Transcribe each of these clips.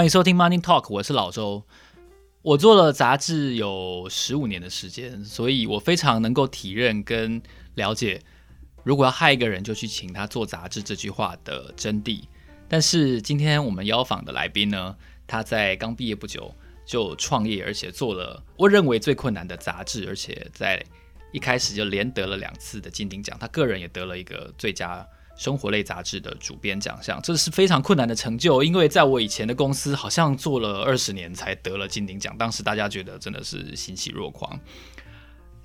欢迎收听 Money Talk，我是老周。我做了杂志有十五年的时间，所以我非常能够体认跟了解，如果要害一个人，就去请他做杂志这句话的真谛。但是今天我们邀访的来宾呢，他在刚毕业不久就创业，而且做了我认为最困难的杂志，而且在一开始就连得了两次的金鼎奖，他个人也得了一个最佳。生活类杂志的主编奖项，这是非常困难的成就。因为在我以前的公司，好像做了二十年才得了金鼎奖，当时大家觉得真的是欣喜若狂。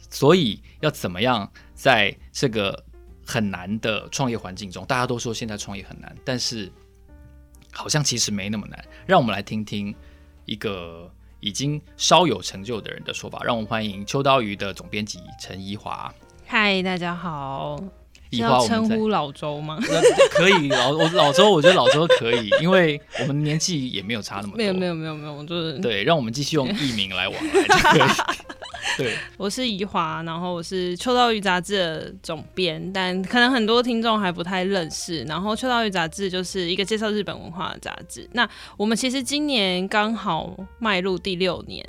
所以要怎么样在这个很难的创业环境中，大家都说现在创业很难，但是好像其实没那么难。让我们来听听一个已经稍有成就的人的说法。让我们欢迎秋刀鱼的总编辑陈宜华。嗨，大家好。要称呼老周吗？可以，老我老周，我觉得老周可以，因为我们年纪也没有差那么多。没有没有没有没有，就是对，让我们继续用艺名来往来就可以。对，我是怡华，然后我是秋刀鱼杂志的总编，但可能很多听众还不太认识。然后秋刀鱼杂志就是一个介绍日本文化的杂志。那我们其实今年刚好迈入第六年，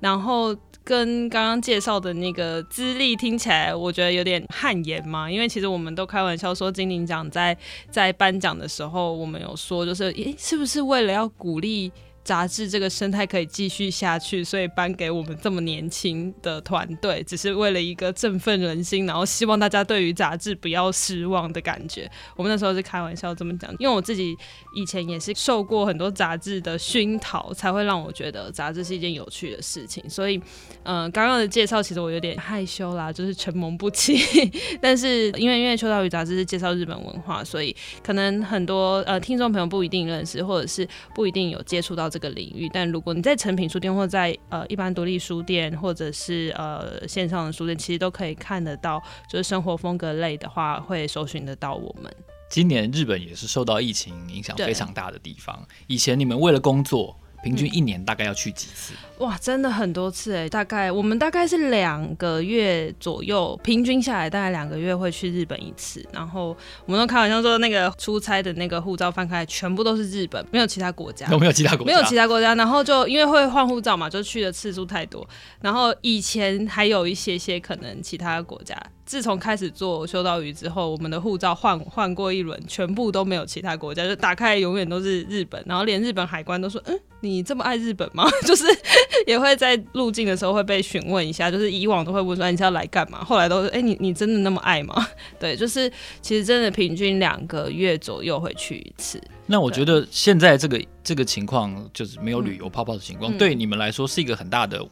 然后。跟刚刚介绍的那个资历听起来，我觉得有点汗颜嘛。因为其实我们都开玩笑说，金鼎奖在在颁奖的时候，我们有说，就是诶，是不是为了要鼓励？杂志这个生态可以继续下去，所以颁给我们这么年轻的团队，只是为了一个振奋人心，然后希望大家对于杂志不要失望的感觉。我们那时候是开玩笑这么讲，因为我自己以前也是受过很多杂志的熏陶，才会让我觉得杂志是一件有趣的事情。所以，嗯、刚刚的介绍其实我有点害羞啦，就是承蒙不起。但是因为因为秋刀鱼杂志是介绍日本文化，所以可能很多呃听众朋友不一定认识，或者是不一定有接触到。这个领域，但如果你在成品书店，或在呃一般独立书店，或者是呃线上的书店，其实都可以看得到，就是生活风格类的话，会搜寻得到我们。今年日本也是受到疫情影响非常大的地方。以前你们为了工作，平均一年大概要去几次？嗯、哇，真的很多次哎！大概我们大概是两个月左右，平均下来大概两个月会去日本一次。然后我们都开玩笑说，那个出差的那个护照翻开，全部都是日本，没有其他国家。有 没有其他国家？没有其他国家。然后就因为会换护照嘛，就去的次数太多。然后以前还有一些些可能其他国家。自从开始做修道鱼之后，我们的护照换换过一轮，全部都没有其他国家，就打开永远都是日本，然后连日本海关都说：“嗯，你这么爱日本吗？” 就是 也会在入境的时候会被询问一下，就是以往都会问说：“你是要来干嘛？”后来都是：“哎、欸，你你真的那么爱吗？” 对，就是其实真的平均两个月左右会去一次。那我觉得现在这个这个情况就是没有旅游泡泡的情况，嗯、对你们来说是一个很大的。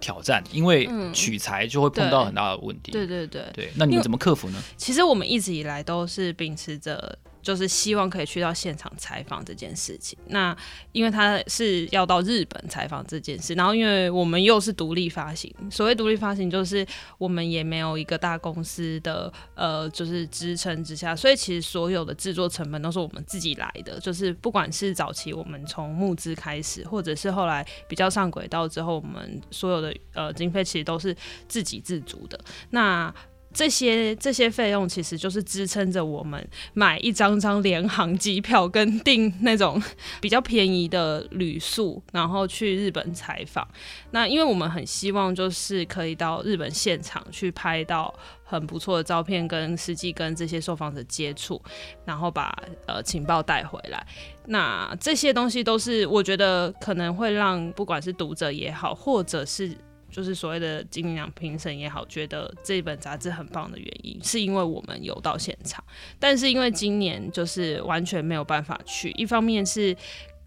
挑战，因为取材就会碰到很大的问题。对对对对，那你们怎么克服呢？其实我们一直以来都是秉持着。就是希望可以去到现场采访这件事情。那因为他是要到日本采访这件事，然后因为我们又是独立发行，所谓独立发行就是我们也没有一个大公司的呃就是支撑之下，所以其实所有的制作成本都是我们自己来的。就是不管是早期我们从募资开始，或者是后来比较上轨道之后，我们所有的呃经费其实都是自给自足的。那这些这些费用其实就是支撑着我们买一张张联航机票，跟订那种比较便宜的旅宿，然后去日本采访。那因为我们很希望就是可以到日本现场去拍到很不错的照片，跟实际跟这些受访者接触，然后把呃情报带回来。那这些东西都是我觉得可能会让不管是读者也好，或者是。就是所谓的金鼎奖评审也好，觉得这本杂志很棒的原因，是因为我们有到现场。但是因为今年就是完全没有办法去，一方面是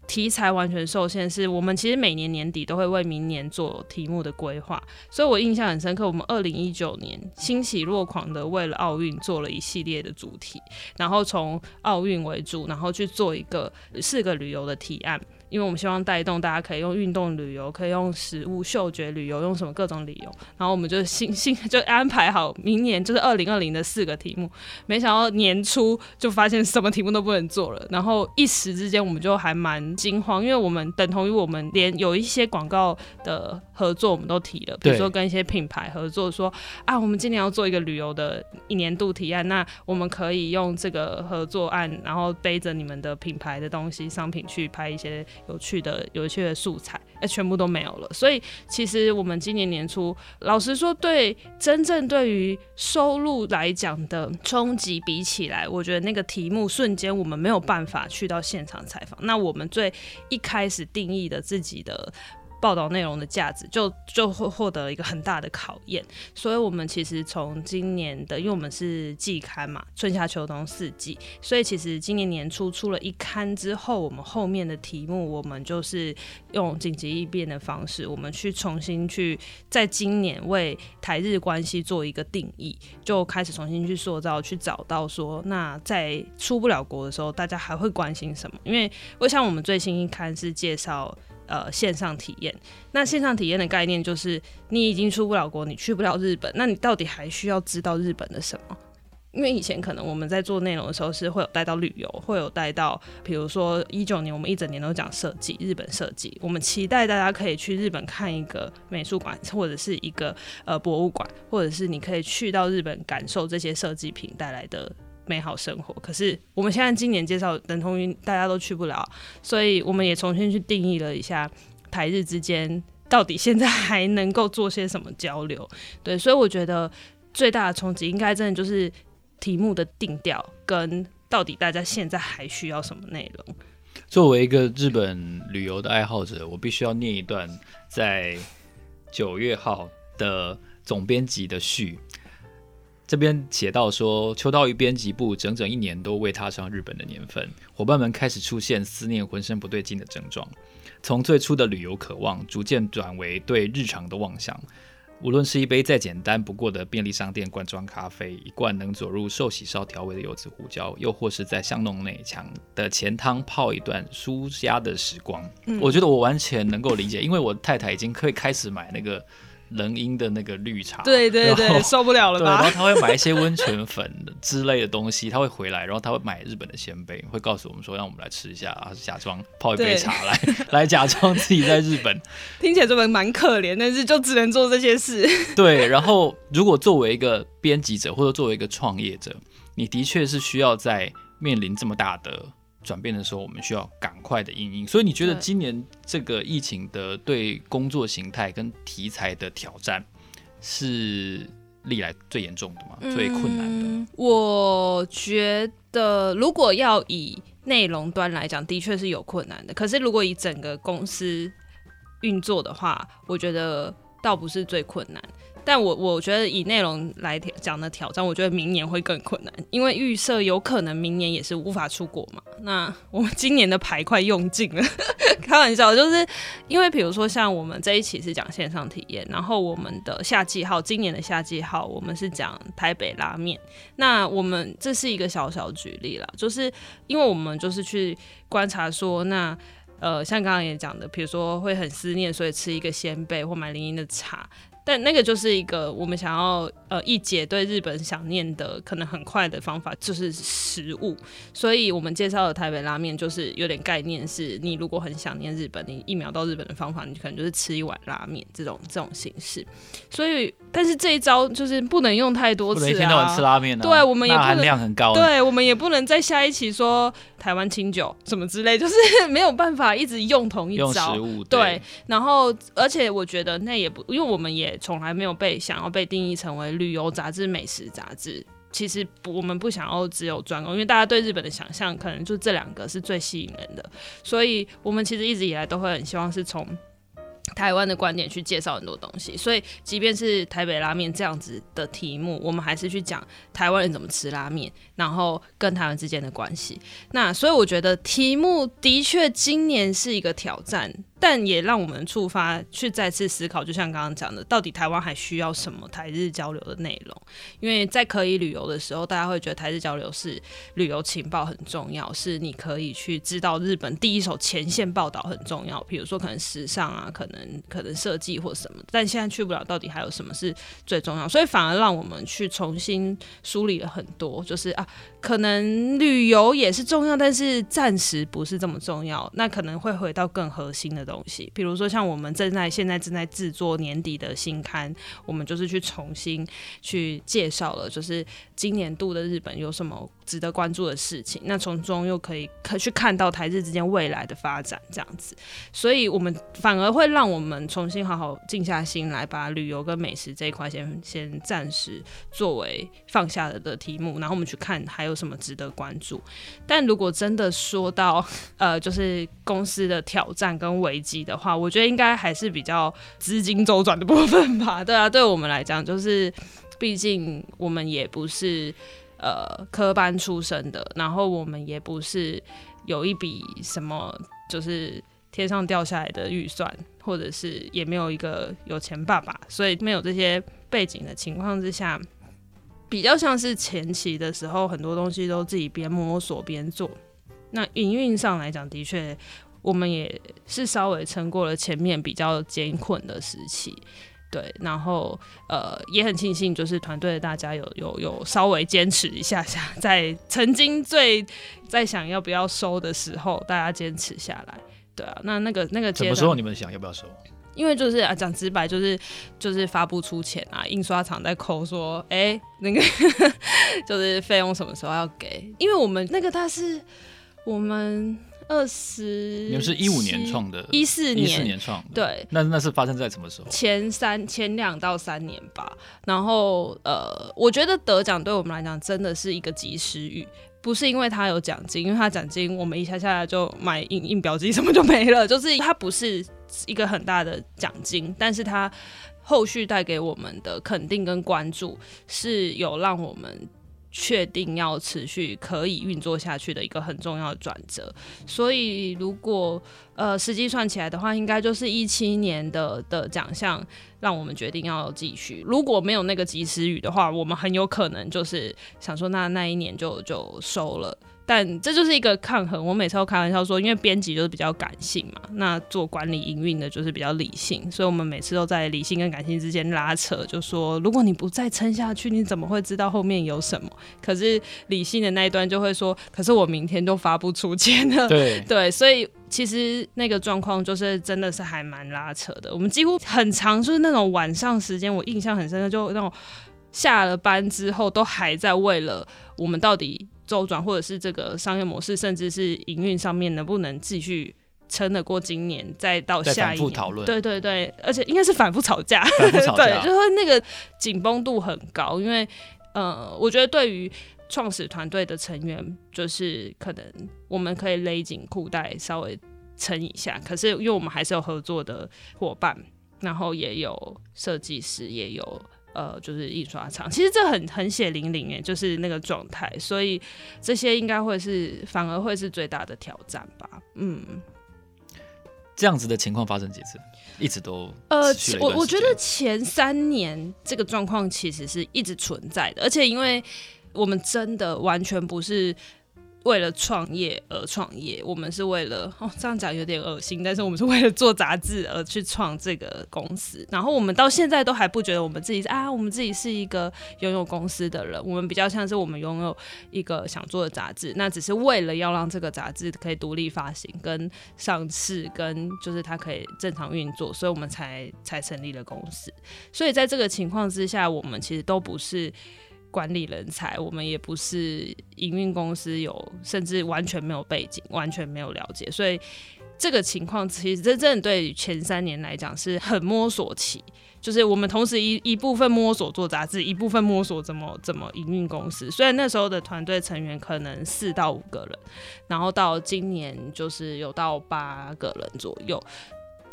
题材完全受限，是我们其实每年年底都会为明年做题目的规划，所以我印象很深刻。我们二零一九年欣喜若狂的为了奥运做了一系列的主题，然后从奥运为主，然后去做一个四个旅游的提案。因为我们希望带动大家可以用运动旅游，可以用食物、嗅觉旅游，用什么各种理由。然后我们就新新就安排好明年就是 二零二零的四个题目。没想到年初就发现什么题目都不能做了，然后一时之间我们就还蛮惊慌，因为我们等同于我们连有一些广告的合作我们都提了，比如说跟一些品牌合作说，说啊，我们今年要做一个旅游的一年度提案，那我们可以用这个合作案，然后背着你们的品牌的东西商品去拍一些。有趣的、有趣的素材，哎，全部都没有了。所以其实我们今年年初，老实说，对真正对于收入来讲的冲击比起来，我觉得那个题目瞬间我们没有办法去到现场采访。那我们最一开始定义的自己的。报道内容的价值就就会获得一个很大的考验，所以我们其实从今年的，因为我们是季刊嘛，春夏秋冬四季，所以其实今年年初出了一刊之后，我们后面的题目，我们就是用紧急应变的方式，我们去重新去在今年为台日关系做一个定义，就开始重新去塑造，去找到说，那在出不了国的时候，大家还会关心什么？因为我想我们最新一刊是介绍。呃，线上体验。那线上体验的概念就是，你已经出不了国，你去不了日本，那你到底还需要知道日本的什么？因为以前可能我们在做内容的时候是会有带到旅游，会有带到，比如说一九年我们一整年都讲设计，日本设计，我们期待大家可以去日本看一个美术馆或者是一个呃博物馆，或者是你可以去到日本感受这些设计品带来的。美好生活，可是我们现在今年介绍等同于大家都去不了，所以我们也重新去定义了一下台日之间到底现在还能够做些什么交流。对，所以我觉得最大的冲击应该真的就是题目的定调跟到底大家现在还需要什么内容。作为一个日本旅游的爱好者，我必须要念一段在九月号的总编辑的序。这边写到说，秋刀鱼编辑部整整一年都未踏上日本的年份，伙伴们开始出现思念、浑身不对劲的症状。从最初的旅游渴望，逐渐转为对日常的妄想。无论是一杯再简单不过的便利商店罐装咖啡，一罐能佐入寿喜烧调味的柚子胡椒，又或是在巷弄内墙的前汤泡一段舒压的时光，我觉得我完全能够理解，因为我太太已经可以开始买那个。冷饮的那个绿茶，对对对，受不了了吧？对，然后他会买一些温泉粉之类的东西，他会回来，然后他会买日本的鲜贝，会告诉我们说让我们来吃一下，然后假装泡一杯茶来 来假装自己在日本。听起来这本蛮可怜，但是就只能做这些事。对，然后如果作为一个编辑者或者作为一个创业者，你的确是需要在面临这么大的。转变的时候，我们需要赶快的应应。所以你觉得今年这个疫情的对工作形态跟题材的挑战是历来最严重的吗？嗯，最困难的？我觉得，如果要以内容端来讲，的确是有困难的。可是如果以整个公司运作的话，我觉得倒不是最困难。但我我觉得以内容来讲的挑战，我觉得明年会更困难，因为预设有可能明年也是无法出国嘛。那我们今年的牌快用尽了，开玩笑，就是因为比如说像我们这一期是讲线上体验，然后我们的夏季号，今年的夏季号我们是讲台北拉面。那我们这是一个小小举例啦，就是因为我们就是去观察说，那呃像刚刚也讲的，比如说会很思念，所以吃一个仙贝或买零零的茶。但那个就是一个我们想要呃一解对日本想念的可能很快的方法，就是食物。所以我们介绍的台北拉面就是有点概念，是你如果很想念日本，你一秒到日本的方法，你可能就是吃一碗拉面这种这种形式。所以，但是这一招就是不能用太多次啊。一天到晚吃拉面啊。对，我们也不能含量很高。对，我们也不能在下一期说台湾清酒什么之类，就是 没有办法一直用同一招。食物对，对，然后而且我觉得那也不，因为我们也。从来没有被想要被定义成为旅游杂志、美食杂志。其实我们不想要只有专攻，因为大家对日本的想象可能就这两个是最吸引人的，所以我们其实一直以来都会很希望是从台湾的观点去介绍很多东西。所以即便是台北拉面这样子的题目，我们还是去讲台湾人怎么吃拉面，然后跟台湾之间的关系。那所以我觉得题目的确今年是一个挑战。但也让我们触发去再次思考，就像刚刚讲的，到底台湾还需要什么台日交流的内容？因为在可以旅游的时候，大家会觉得台日交流是旅游情报很重要，是你可以去知道日本第一手前线报道很重要。比如说可能时尚啊，可能可能设计或什么。但现在去不了，到底还有什么是最重要？所以反而让我们去重新梳理了很多，就是啊，可能旅游也是重要，但是暂时不是这么重要。那可能会回到更核心的。东西，比如说像我们正在现在正在制作年底的新刊，我们就是去重新去介绍了，就是今年度的日本有什么值得关注的事情，那从中又可以可去看到台日之间未来的发展这样子，所以我们反而会让我们重新好好静下心来，把旅游跟美食这一块先先暂时作为放下了的题目，然后我们去看还有什么值得关注。但如果真的说到呃，就是公司的挑战跟危机的话，我觉得应该还是比较资金周转的部分吧。对啊，对我们来讲，就是毕竟我们也不是呃科班出身的，然后我们也不是有一笔什么就是天上掉下来的预算，或者是也没有一个有钱爸爸，所以没有这些背景的情况之下。比较像是前期的时候，很多东西都自己边摸索边做。那营运上来讲，的确我们也是稍微撑过了前面比较艰困的时期，对。然后呃，也很庆幸，就是团队的大家有有有稍微坚持一下下，在曾经最在想要不要收的时候，大家坚持下来，对啊。那那个那个，什么时候你们想要不要收？因为就是啊，讲直白就是就是发不出钱啊，印刷厂在抠说，哎、欸，那个 就是费用什么时候要给？因为我们那个他是我们二十，你们是一五年创的，一四年，一四年创，对，那那是发生在什么时候？前三前两到三年吧。然后呃，我觉得得奖对我们来讲真的是一个及时雨。不是因为他有奖金，因为他奖金我们一下下来就买印印表机什么就没了，就是他不是一个很大的奖金，但是他后续带给我们的肯定跟关注是有让我们。确定要持续可以运作下去的一个很重要的转折，所以如果呃实际算起来的话，应该就是一七年的的奖项让我们决定要继续。如果没有那个及时雨的话，我们很有可能就是想说那那一年就就收了。但这就是一个抗衡。我每次都开玩笑说，因为编辑就是比较感性嘛，那做管理营运的就是比较理性，所以我们每次都在理性跟感性之间拉扯，就说如果你不再撑下去，你怎么会知道后面有什么？可是理性的那一端就会说，可是我明天就发不出钱了。对 对，所以其实那个状况就是真的是还蛮拉扯的。我们几乎很长就是那种晚上时间，我印象很深的，就那种下了班之后都还在为了我们到底。周转或者是这个商业模式，甚至是营运上面能不能继续撑得过今年，再到下一年讨论。对对对，而且应该是反复吵架，反复吵架 对，就是那个紧绷度很高。因为呃，我觉得对于创始团队的成员，就是可能我们可以勒紧裤带稍微撑一下，可是因为我们还是有合作的伙伴，然后也有设计师，也有。呃，就是印刷厂，其实这很很血淋淋诶，就是那个状态，所以这些应该会是反而会是最大的挑战吧。嗯，这样子的情况发生几次？一直都呃，我我觉得前三年这个状况其实是一直存在的，而且因为我们真的完全不是。为了创业而创业，我们是为了 哦，这样讲有点恶心，但是我们是为了做杂志而去创这个公司。然后我们到现在都还不觉得我们自己啊，我们自己是一个拥有公司的人。我们比较像是我们拥有一个想做的杂志，那只是为了要让这个杂志可以独立发行、跟上市、跟就是它可以正常运作，所以我们才才成立了公司。所以在这个情况之下，我们其实都不是。管理人才，我们也不是营运公司有，甚至完全没有背景，完全没有了解，所以这个情况其实真正对前三年来讲是很摸索期，就是我们同时一一部分摸索做杂志，一部分摸索怎么怎么营运公司。虽然那时候的团队成员可能四到五个人，然后到今年就是有到八个人左右。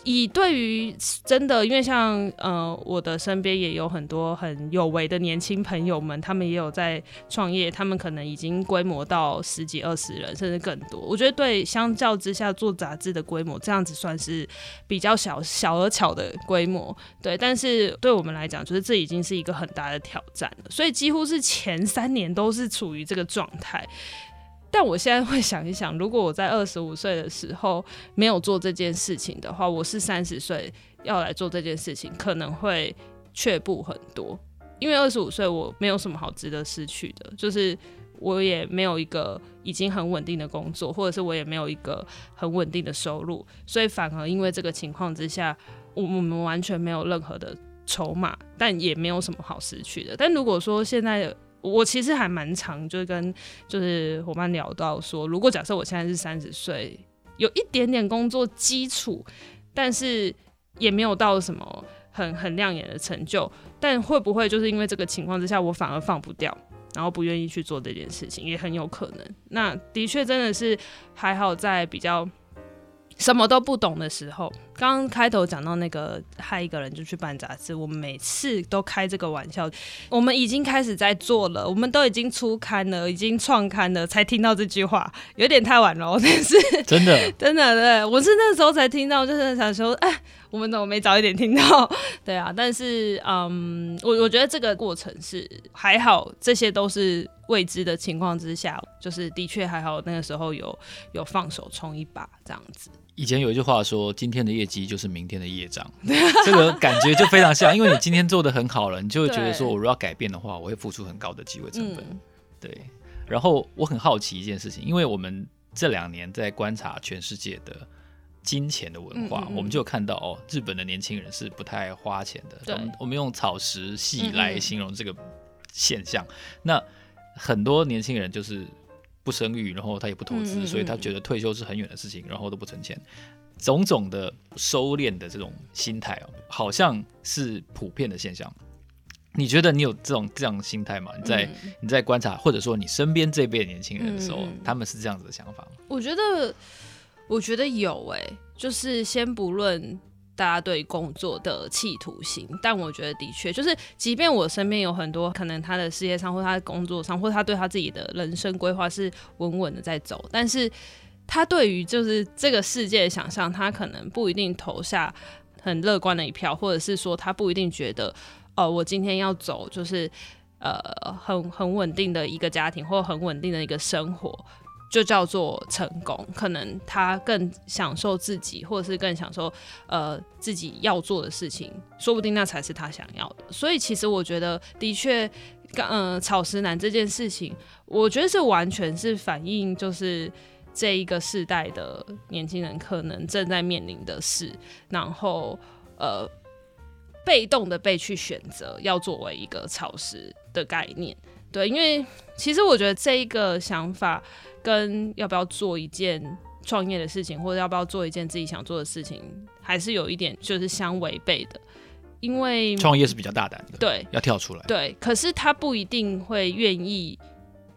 以对于真的，因为像呃，我的身边也有很多很有为的年轻朋友们，他们也有在创业，他们可能已经规模到十几二十人，甚至更多。我觉得对相较之下，做杂志的规模这样子算是比较小小而巧的规模，对。但是对我们来讲，就是这已经是一个很大的挑战了，所以几乎是前三年都是处于这个状态。但我现在会想一想，如果我在二十五岁的时候没有做这件事情的话，我是三十岁要来做这件事情，可能会却步很多。因为二十五岁我没有什么好值得失去的，就是我也没有一个已经很稳定的工作，或者是我也没有一个很稳定的收入，所以反而因为这个情况之下，我我们完全没有任何的筹码，但也没有什么好失去的。但如果说现在我其实还蛮常，就是跟就是伙伴聊到说，如果假设我现在是三十岁，有一点点工作基础，但是也没有到什么很很亮眼的成就，但会不会就是因为这个情况之下，我反而放不掉？然后不愿意去做这件事情，也很有可能。那的确真的是还好，在比较什么都不懂的时候，刚刚开头讲到那个害一个人就去办杂志，我们每次都开这个玩笑。我们已经开始在做了，我们都已经出刊了，已经创刊了，才听到这句话，有点太晚了。但是真的，真的，对，我是那时候才听到，就是想说，哎。我们怎么没早一点听到？对啊，但是嗯，我我觉得这个过程是还好，这些都是未知的情况之下，就是的确还好，那个时候有有放手冲一把这样子。以前有一句话说：“今天的业绩就是明天的业障。”这个感觉就非常像，因为你今天做的很好了，你就会觉得说，我如果要改变的话，我会付出很高的机会成本。嗯、对，然后我很好奇一件事情，因为我们这两年在观察全世界的。金钱的文化，嗯嗯嗯，我们就看到哦，日本的年轻人是不太花钱的。我们我们用草食系来形容这个现象。那很多年轻人就是不生育，然后他也不投资，所以他觉得退休是很远的事情，然后都不存钱。种种的收敛的这种心态哦，好像是普遍的现象。你觉得你有这种这样的心态吗？你在你在观察，或者说你身边这辈年轻人的时候，他们是这样子的想法吗？我觉得。我觉得有诶、欸，就是先不论大家对工作的企图心，但我觉得的确就是，即便我身边有很多可能他的事业上或他的工作上，或他对他自己的人生规划是稳稳的在走，但是他对于就是这个世界的想象，他可能不一定投下很乐观的一票，或者是说他不一定觉得，哦、呃，我今天要走就是呃很很稳定的一个家庭，或很稳定的一个生活。就叫做成功，可能他更享受自己，或者是更享受呃自己要做的事情，说不定那才是他想要的。所以其实我觉得，的确，嗯、草食男这件事情，我觉得是完全是反映就是这一个世代的年轻人可能正在面临的事，然后呃被动的被去选择要作为一个草食的概念。对，因为其实我觉得这一个想法。跟要不要做一件创业的事情，或者要不要做一件自己想做的事情，还是有一点就是相违背的。因为创业是比较大胆的，对，要跳出来，对。可是他不一定会愿意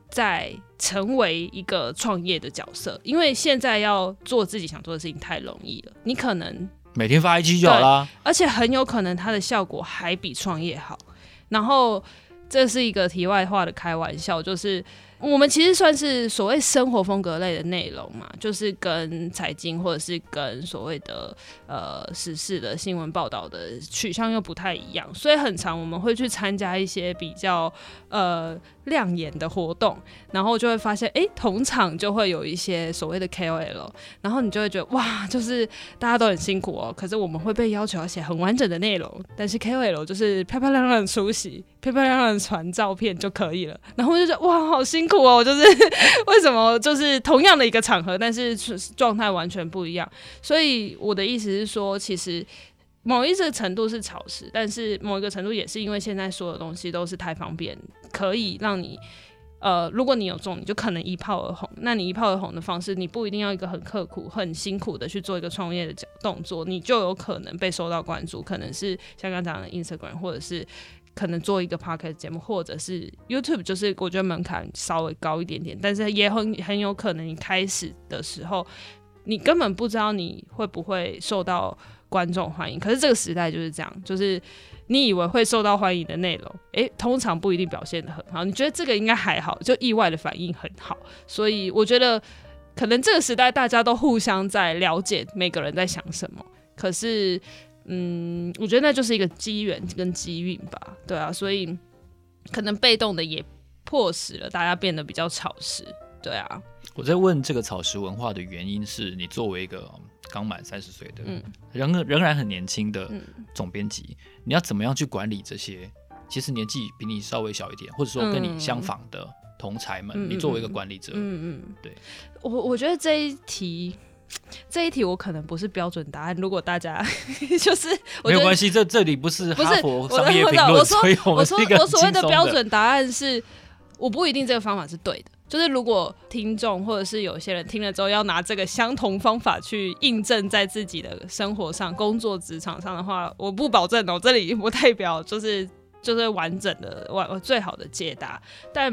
在成为一个创业的角色，因为现在要做自己想做的事情太容易了。你可能每天发一期就好啦，而且很有可能它的效果还比创业好。然后这是一个题外话的开玩笑，就是。我们其实算是所谓生活风格类的内容嘛，就是跟财经或者是跟所谓的呃时事的新闻报道的取向又不太一样，所以很常我们会去参加一些比较呃亮眼的活动，然后就会发现，哎、同场就会有一些所谓的 KOL，然后你就会觉得哇，就是大家都很辛苦哦，可是我们会被要求要写很完整的内容，但是 KOL 就是漂漂亮亮的出席，漂漂亮亮的传照片就可以了，然后我就觉得哇，好辛苦。苦哦，就是 为什么就是同样的一个场合，但是状态完全不一样。所以我的意思是说，其实某一个程度是潮湿，但是某一个程度也是因为现在所有东西都是太方便，可以让你呃，如果你有中，你就可能一炮而红。那你一炮而红的方式，你不一定要一个很刻苦、很辛苦的去做一个创业的动作，你就有可能被受到关注，可能是像刚讲的 Instagram 或者是。可能做一个 podcast 节目，或者是 YouTube，就是我觉得门槛稍微高一点点，但是也很很有可能你开始的时候，你根本不知道你会不会受到观众欢迎。可是这个时代就是这样，就是你以为会受到欢迎的内容，诶，通常不一定表现得很好。你觉得这个应该还好，就意外的反应很好。所以我觉得可能这个时代大家都互相在了解每个人在想什么，可是。嗯，我觉得那就是一个机缘跟机运吧，对啊，所以可能被动的也迫使了大家变得比较草食，对啊。我在问这个草食文化的原因是你作为一个刚满三十岁的，嗯，仍仍然很年轻的总编辑，嗯，你要怎么样去管理这些其实年纪比你稍微小一点，或者说跟你相仿的同才们，嗯、你作为一个管理者，嗯嗯，对，我我觉得这一题。这一题我可能不是标准答案，如果大家 就是没有关系，这这里不是哈佛商业评论，我说我们是一个我所谓的。标准答案是，我不一定这个方法是对的。就是如果听众或者是有些人听了之后要拿这个相同方法去印证在自己的生活上、工作职场上的话，我不保证哦，这里不代表就是就是完整的完最好的解答。但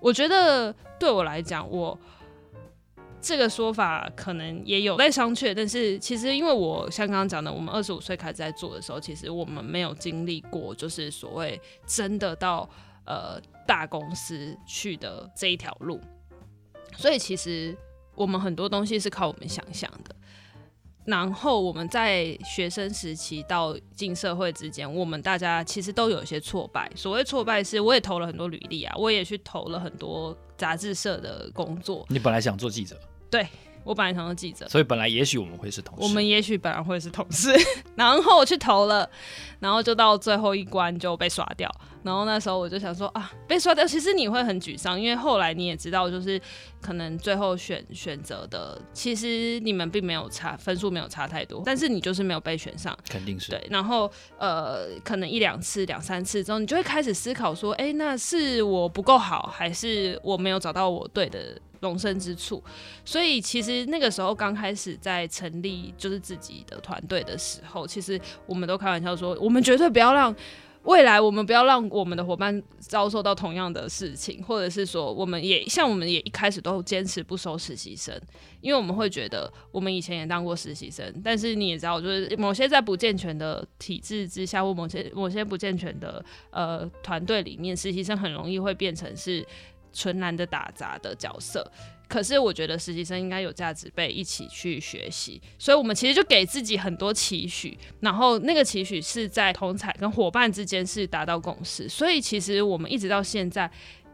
我觉得对我来讲，我。这个说法可能也有待商榷，但是其实因为我像刚刚讲的，我们二十五岁开始在做的时候，其实我们没有经历过，就是所谓真的到呃大公司去的这一条路，所以其实我们很多东西是靠我们想象的。然后我们在学生时期到进社会之间，我们大家其实都有一些挫败。所谓挫败是，我也投了很多履历啊，我也去投了很多杂志社的工作。你本来想做记者？对，我本来想做记者，所以本来也许我们会是同事，我们也许本来会是同事，然后我去投了，然后就到最后一关就被刷掉，然后那时候我就想说啊，被刷掉，其实你会很沮丧，因为后来你也知道，就是可能最后选选择的，其实你们并没有差，分数没有差太多，但是你就是没有被选上，肯定是对，然后呃，可能一两次、两三次之后，你就会开始思考说，哎，那是我不够好，还是我没有找到我对的？容身之处，所以其实那个时候刚开始在成立就是自己的团队的时候，其实我们都开玩笑说，我们绝对不要让未来我们不要让我们的伙伴遭受到同样的事情，或者是说，我们也像我们也一开始都坚持不收实习生，因为我们会觉得我们以前也当过实习生，但是你也知道，就是某些在不健全的体制之下，或某些某些不健全的呃团队里面，实习生很容易会变成是。纯然的打杂的角色，可是我觉得实习生应该有价值被一起去学习，所以我们其实就给自己很多期许，然后那个期许是在同侪跟伙伴之间是达到共识，所以其实我们一直到现在，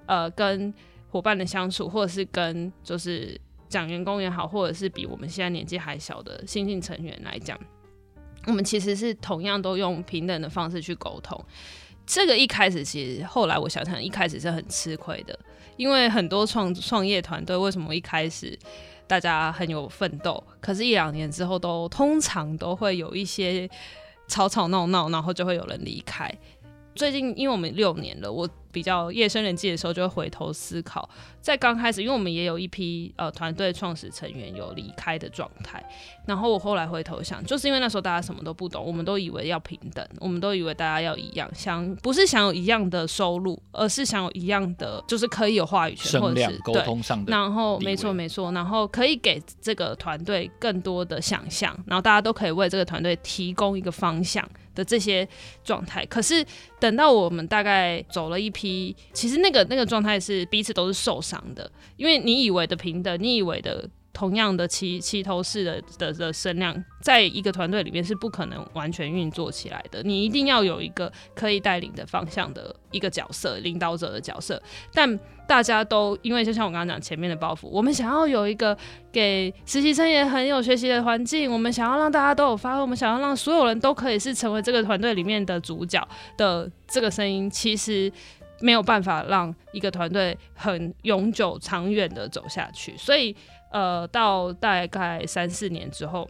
呃，跟伙伴的相处，或者是跟就是讲员工也好，或者是比我们现在年纪还小的新进成员来讲，我们其实是同样都用平等的方式去沟通。这个一开始其实后来我想想，一开始是很吃亏的。因为很多创创业团队，为什么一开始大家很有奋斗，可是，一两年之后都通常都会有一些吵吵闹闹，然后就会有人离开。最近，因为我们六年了，我。比较夜深人静的时候，就会回头思考，在刚开始，因为我们也有一批呃团队创始成员有离开的状态，然后我后来回头想，就是因为那时候大家什么都不懂，我们都以为要平等，我们都以为大家要一样，想不是想有一样的收入，而是想有一样的，就是可以有话语权，或者是沟通上的，然后没错没错，然后可以给这个团队更多的想象，然后大家都可以为这个团队提供一个方向的这些状态。可是等到我们大概走了一批。其实那个那个状态是彼此都是受伤的，因为你以为的平等，你以为的同样的齐齐头式的的的声量，在一个团队里面是不可能完全运作起来的。你一定要有一个可以带领的方向的一个角色，领导者的角色，但。大家都因为就像我刚刚讲前面的包袱，我们想要有一个给实习生也很有学习的环境，我们想要让大家都有发挥，我们想要让所有人都可以是成为这个团队里面的主角的这个声音，其实没有办法让一个团队很永久长远的走下去。所以，呃，到大概三四年之后。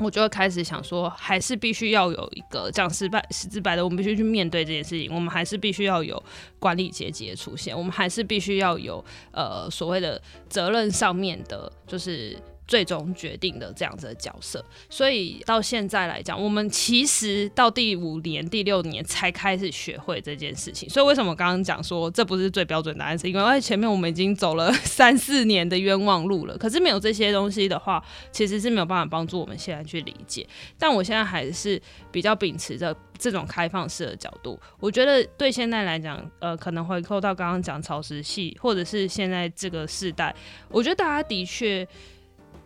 我就会开始想说，还是必须要有一个讲失败、实败的，我们必须去面对这件事情。我们还是必须要有管理阶级的出现，我们还是必须要有呃所谓的责任上面的，就是。最终决定的这样子的角色，所以到现在来讲，我们其实到第五年、第六年才开始学会这件事情。所以为什么刚刚讲说这不是最标准答案，是因为前面我们已经走了三四年的冤枉路了。可是没有这些东西的话，其实是没有办法帮助我们现在去理解。但我现在还是比较秉持着这种开放式的角度。我觉得对现在来讲，呃，可能回扣到刚刚讲草食系，或者是现在这个世代，我觉得大家的确。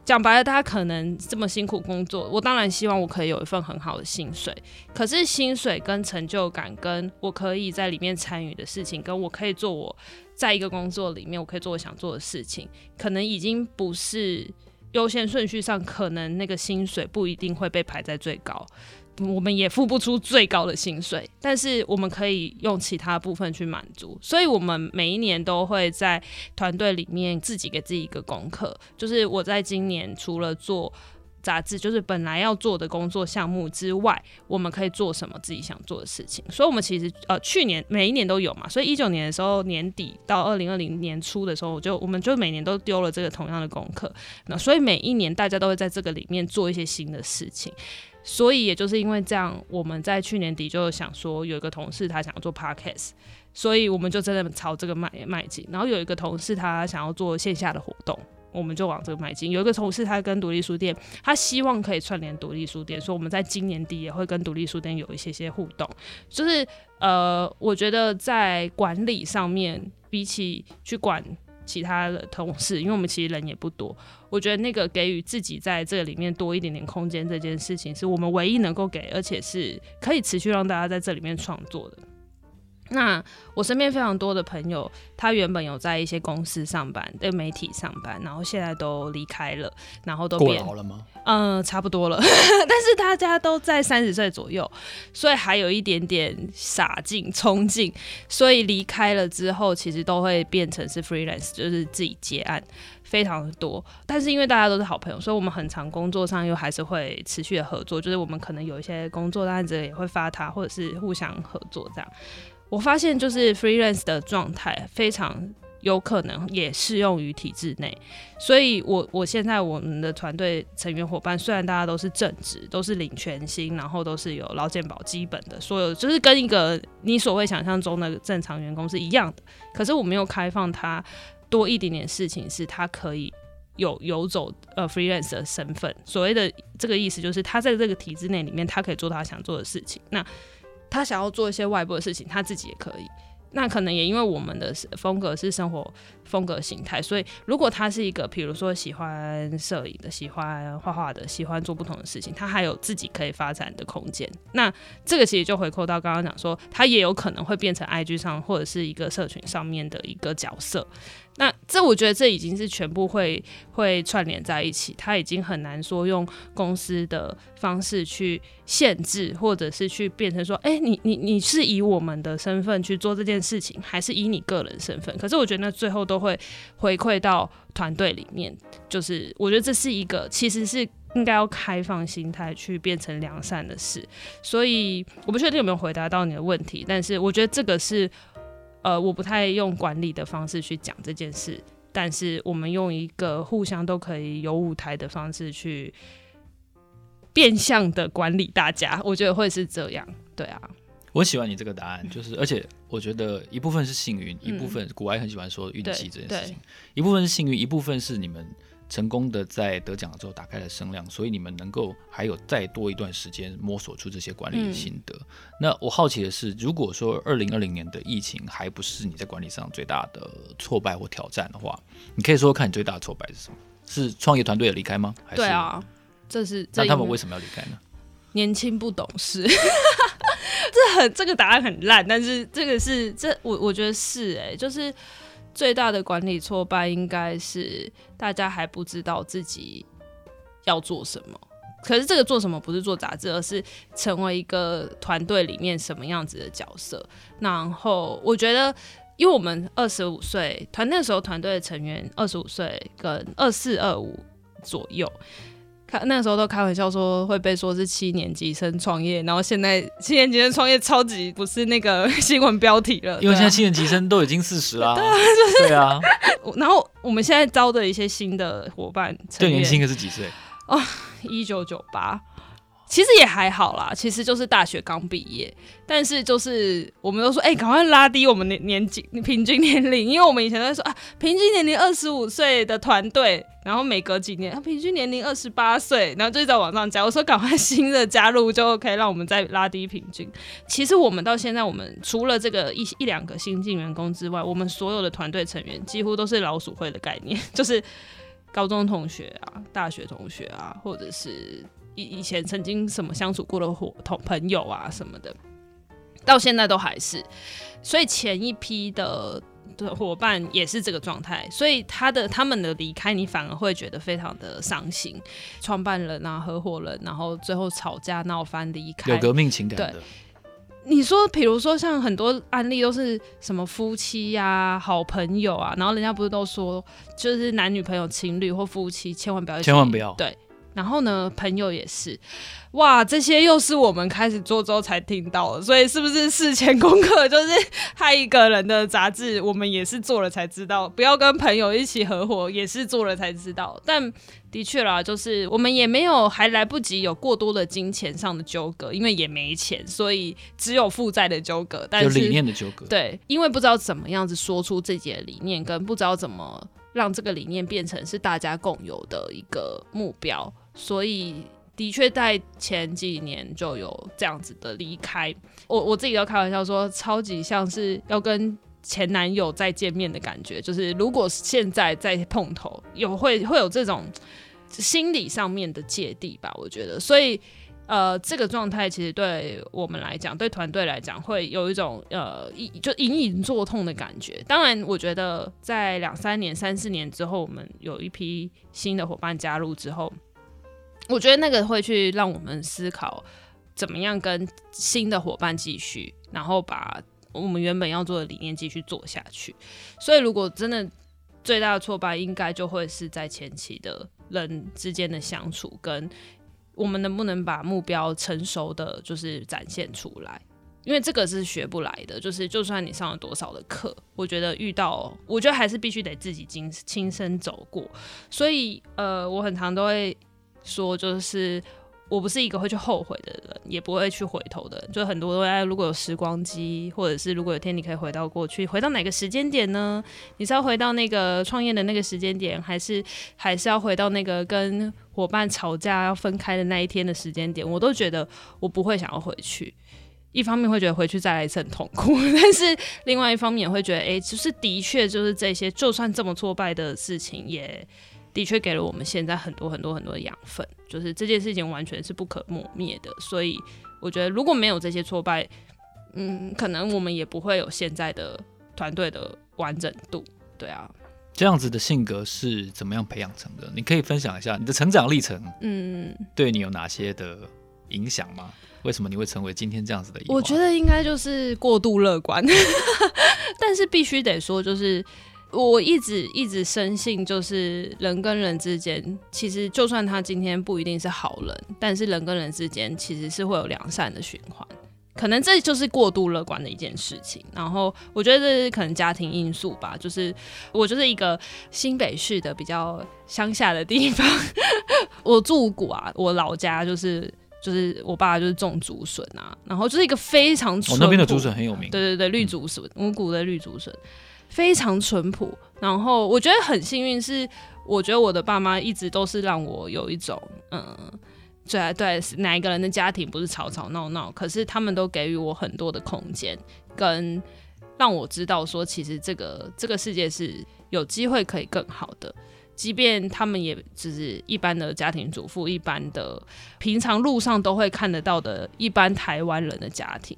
讲白了，大家可能这么辛苦工作，我当然希望我可以有一份很好的薪水。可是薪水跟成就感，跟我可以在里面参与的事情，跟我可以做我在一个工作里面，我可以做我想做的事情，可能已经不是优先顺序上，可能那个薪水不一定会被排在最高。我们也付不出最高的薪水，但是我们可以用其他部分去满足，所以我们每一年都会在团队里面自己给自己一个功课，就是我在今年除了做杂志，就是本来要做的工作项目之外，我们可以做什么自己想做的事情。所以，我们其实呃去年每一年都有嘛，所以一九年的时候年底到二零二零年初的时候，我就我们就每年都丢了这个同样的功课。那所以每一年大家都会在这个里面做一些新的事情。所以也就是因为这样，我们在去年底就想说，有一个同事他想要做 podcast，所以我们就真的朝这个迈迈进。然后有一个同事他想要做线下的活动。我们就往这个迈进。有一个同事，他跟独立书店，他希望可以串联独立书店，所以我们在今年底也会跟独立书店有一些些互动。就是呃，我觉得在管理上面，比起去管其他的同事，因为我们其实人也不多，我觉得那个给予自己在这里面多一点点空间这件事情，是我们唯一能够给，而且是可以持续让大家在这里面创作的。那我身边非常多的朋友，他原本有在一些公司上班，在媒体上班，然后现在都离开了，然后都变过劳了吗？嗯，差不多了。但是大家都在三十岁左右，所以还有一点点傻劲、冲劲，所以离开了之后，其实都会变成是 freelance，就是自己接案，非常多。但是因为大家都是好朋友，所以我们很常工作上又还是会持续的合作，就是我们可能有一些工作的案子也会发他，或者是互相合作这样。我发现就是 freelance 的状态非常有可能也适用于体制内，所以我我现在我们的团队成员伙伴虽然大家都是正职，都是领全薪，然后都是有劳健保基本的，所有就是跟一个你所谓想象中的正常员工是一样的，可是我没有开放他多一点点事情，是他可以有游走呃 freelance 的身份。所谓的这个意思就是他在这个体制内里面，他可以做他想做的事情。那他想要做一些外部的事情，他自己也可以。那可能也因为我们的风格是生活风格形态，所以如果他是一个，比如说喜欢摄影的、喜欢画画的、喜欢做不同的事情，他还有自己可以发展的空间。那这个其实就回扣到刚刚讲说，他也有可能会变成 IG 上或者是一个社群上面的一个角色。那这我觉得这已经是全部会会串联在一起，他已经很难说用公司的方式去限制，或者是去变成说，哎、你你你是以我们的身份去做这件事情，还是以你个人身份？可是我觉得那最后都会回馈到团队里面，就是我觉得这是一个其实是应该要开放心态去变成良善的事。所以我不确定有没有回答到你的问题，但是我觉得这个是。呃，我不太用管理的方式去讲这件事，但是我们用一个互相都可以有舞台的方式去变相的管理大家，我觉得会是这样。对啊，我喜欢你这个答案，就是而且我觉得一部分是幸运，嗯、一部分古埃很喜欢说运气这件事情，一部分是幸运，一部分是你们。成功的在得奖了之后打开了声量，所以你们能够还有再多一段时间摸索出这些管理的心得。嗯、那我好奇的是，如果说二零二零年的疫情还不是你在管理上最大的挫败或挑战的话，你可以说看你最大的挫败是什么？是创业团队的离开吗？还是对啊，这是这那他们为什么要离开呢？年轻不懂事，这很这个答案很烂，但是这个是这我我觉得是哎、欸，就是。最大的管理挫败应该是大家还不知道自己要做什么。可是这个做什么不是做杂志，而是成为一个团队里面什么样子的角色。然后我觉得，因为我们二十五岁团那时候团队成员二十五岁跟二四二五左右。开那时候都开玩笑说会被说是七年级生创业，然后现在七年级生创业超级不是那个 新闻标题了，因为现在七年级生都已经四十了。对啊，就是、对啊。然后我们现在招的一些新的伙伴，最年轻的是几岁？哦，一九九八。其实也还好啦，其实就是大学刚毕业，但是就是我们都说，哎、欸，赶快拉低我们的年纪平均年龄，因为我们以前都说啊，平均年龄二十五岁的团队，然后每隔几年，啊，平均年龄二十八岁，然后就在往上加。我说赶快新的加入，就可以让我们再拉低平均。其实我们到现在，我们除了这个一一两个新进员工之外，我们所有的团队成员几乎都是老鼠会的概念，就是高中同学啊、大学同学啊，或者是。以以前曾经什么相处过的伙同朋友啊什么的，到现在都还是，所以前一批的的伙伴也是这个状态，所以他的他们的离开，你反而会觉得非常的伤心。创办人啊，合伙人，然后最后吵架闹翻离开，有革命情感的。对，你说，比如说像很多案例都是什么夫妻呀、啊、好朋友啊，然后人家不是都说，就是男女朋友、情侣或夫妻，千万不要，千万不要，对。然后呢，朋友也是，哇，这些又是我们开始做之后才听到的，所以是不是事前功课就是害一个人的杂志，我们也是做了才知道，不要跟朋友一起合伙，也是做了才知道。但的确啦，就是我们也没有还来不及有过多的金钱上的纠葛，因为也没钱，所以只有负债的纠葛，但是有理念的纠葛。对，因为不知道怎么样子说出自己的理念，跟不知道怎么让这个理念变成是大家共有的一个目标。所以的确在前几年就有这样子的离开，我我自己都开玩笑说，超级像是要跟前男友再见面的感觉。就是如果现在再碰头，有会会有这种心理上面的芥蒂吧，我觉得。所以呃，这个状态其实对我们来讲，对团队来讲，会有一种呃，就隐隐作痛的感觉。当然，我觉得在两三年、三四年之后，我们有一批新的伙伴加入之后。我觉得那个会去让我们思考，怎么样跟新的伙伴继续，然后把我们原本要做的理念继续做下去。所以，如果真的最大的挫败，应该就会是在前期的人之间的相处，跟我们能不能把目标成熟的就是展现出来。因为这个是学不来的，就是就算你上了多少的课，我觉得遇到，我觉得还是必须得自己经亲身走过。所以，呃，我很常都会。说就是我不是一个会去后悔的人，也不会去回头的人。就很多都在，如果有时光机，或者是如果有天你可以回到过去，回到哪个时间点呢？你是要回到那个创业的那个时间点，还是还是要回到那个跟伙伴吵架要分开的那一天的时间点？我都觉得我不会想要回去。一方面会觉得回去再来一次很痛苦，但是另外一方面也会觉得，哎、就是的确就是这些，就算这么挫败的事情也。的确给了我们现在很多很多很多的养分，就是这件事情完全是不可磨灭的。所以我觉得如果没有这些挫败，嗯，可能我们也不会有现在的团队的完整度。对啊，这样子的性格是怎么样培养成的？你可以分享一下你的成长历程，嗯，对你有哪些的影响吗？为什么你会成为今天这样子的？我觉得应该就是过度乐观，但是必须得说就是。我一直一直深信，就是人跟人之间，其实就算他今天不一定是好人，但是人跟人之间其实是会有良善的循环。可能这就是过度乐观的一件事情。然后我觉得这是可能家庭因素吧，就是我就是一个新北市的比较乡下的地方，我住五股啊，我老家就是就是我爸就是种竹笋啊，然后就是一个非常我那边的竹笋很有名，对对对，绿竹笋，五谷的绿竹笋。非常淳朴，然后我觉得很幸运，是我觉得我的爸妈一直都是让我有一种，嗯，对对，哪一个人的家庭不是吵吵闹闹？可是他们都给予我很多的空间，跟让我知道说，其实这个这个世界是有机会可以更好的。即便他们也只是一般的家庭主妇，一般的平常路上都会看得到的一般台湾人的家庭，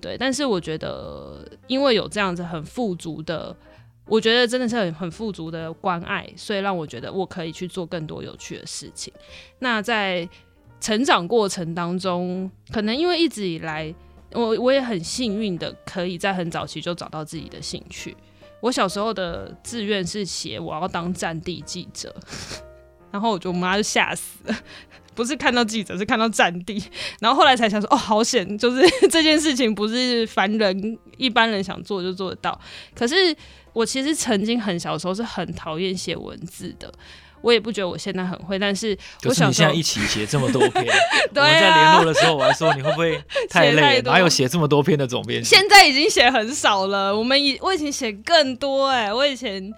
对。但是我觉得，因为有这样子很富足的，我觉得真的是很很富足的关爱，所以让我觉得我可以去做更多有趣的事情。那在成长过程当中，可能因为一直以来，我我也很幸运的可以在很早期就找到自己的兴趣。我小时候的志愿是写我要当战地记者，然后我就我妈就吓死了，不是看到记者，是看到战地，然后后来才想说，哦，好险，就是 这件事情不是凡人一般人想做就做得到。可是我其实曾经很小时候是很讨厌写文字的。我也不觉得我现在很会，但是我想现在一起写这么多篇，对啊、我们在联络的时候，我还说你会不会 太累？哪有写这么多篇的总编辑？现在已经写很少了。我们以我以前写更多哎、欸，我以前